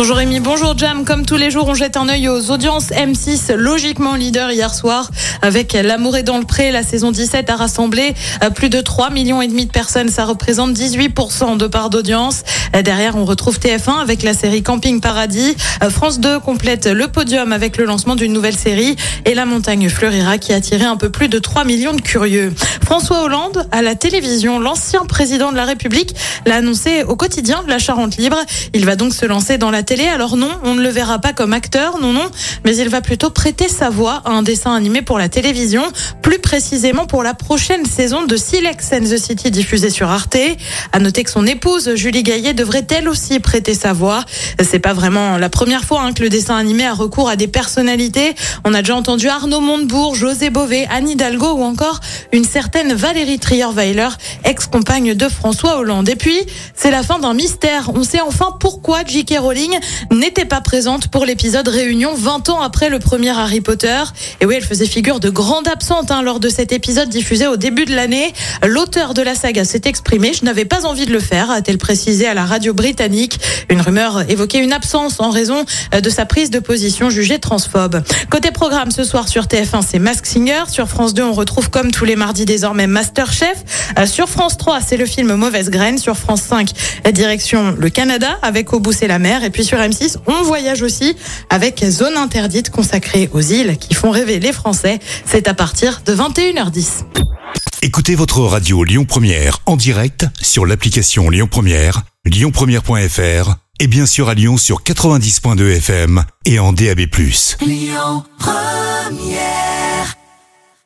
Bonjour Rémi, bonjour Jam. Comme tous les jours, on jette un œil aux audiences M6, logiquement leader hier soir. Avec L'amour est dans le pré, la saison 17 a rassemblé euh, plus de 3 millions de personnes. Ça représente 18% de part d'audience. Euh, Derrière, on retrouve TF1 avec la série Camping Paradis. Euh, France 2 complète le podium avec le lancement d'une nouvelle série. Et La montagne fleurira qui a attiré un peu plus de 3 millions de curieux. François Hollande, à la télévision, l'ancien président de la République, l'a annoncé au quotidien de la Charente Libre. Il va donc se lancer dans la Alors non, on ne le verra pas comme acteur, non, non, mais il va plutôt prêter sa voix à un dessin animé pour la télévision, plus précisément pour la prochaine saison de Silex and the City diffusée sur Arte. À noter que son épouse, Julie Gaillet, devrait elle aussi prêter sa voix. C'est pas vraiment la première fois hein, que le dessin animé a recours à des personnalités. On a déjà entendu Arnaud Montebourg, José Bové, Anne Hidalgo ou encore une certaine Valérie Trierweiler, ex-compagne de François Hollande. Et puis, c'est la fin d'un mystère. On sait enfin pourquoi J.K. Rowling n'était pas présente pour l'épisode Réunion 20 ans après le premier Harry Potter. Et oui, elle faisait figure de grande absente hein, lors de cet épisode diffusé au début de l'année. L'auteur de la saga s'est exprimé. Je n'avais pas envie de le faire, a-t-elle précisé à la radio britannique. Une rumeur évoquait une absence en raison de sa prise de position jugée transphobe. Côté programme ce soir sur TF1, c'est Mask Singer. Sur France 2, on retrouve comme tous les mardis désormais Masterchef. Euh, Sur France 3, c'est le film Mauvaise Graine. Sur France 5, direction le Canada avec Au bout c'est la mer. Et puis sur M6, on voyage aussi avec Zone interdite consacrée aux îles qui font rêver les Français. C'est à partir de 21h10. Écoutez votre radio Lyon Première en direct sur l'application Lyon Première, lyonpremière.fr et bien sûr à Lyon sur 90.2 FM et en DAB+.